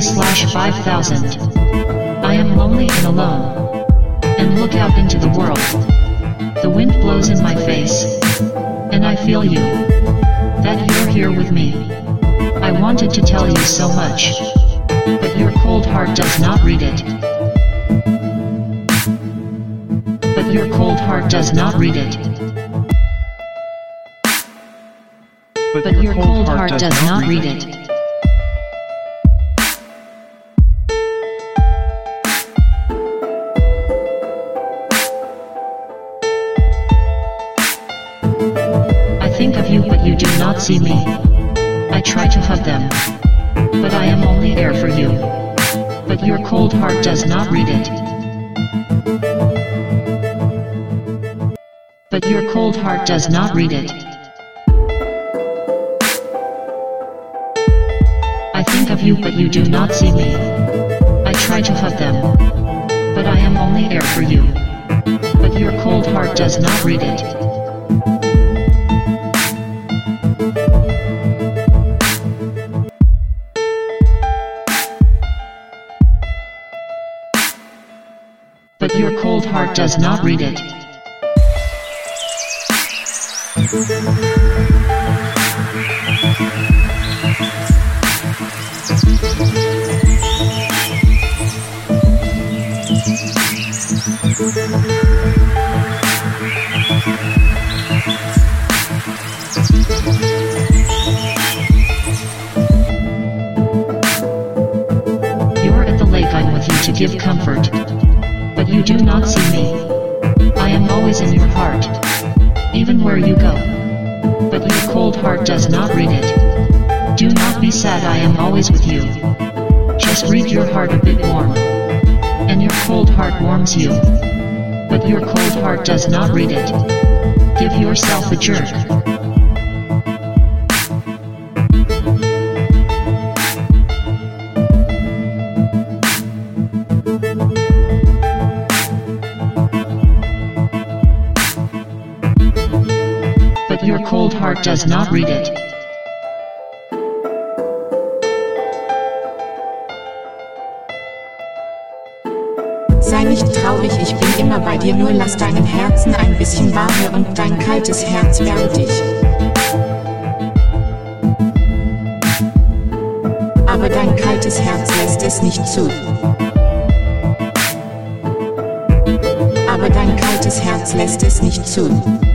693 slash 5000. I am lonely and alone. And look out into the world. The wind blows in my face. And I feel you. That you're here with me. I wanted to tell you so much. But your cold heart does not read it. But your cold heart does not read it. But your cold heart does not read it. Think of you but you do not see me. I try to hug them. But I am only air for you. But your cold heart does not read it. But your cold heart does not read it. I think of you but you do not see me. I try to hug them. But I am only air for you. But your cold heart does not read it. But your cold heart does not read it. You're at the lake, I'm with you to give comfort. You do not see me. I am always in your heart. Even where you go. But your cold heart does not read it. Do not be sad, I am always with you. Just read your heart a bit warm. And your cold heart warms you. But your cold heart does not read it. Give yourself a jerk. Your cold heart does not read it. Sei nicht traurig, ich bin immer bei dir, nur lass deinem Herzen ein bisschen Wärme und dein kaltes Herz wärmt dich. Aber dein kaltes Herz lässt es nicht zu. Aber dein kaltes Herz lässt es nicht zu.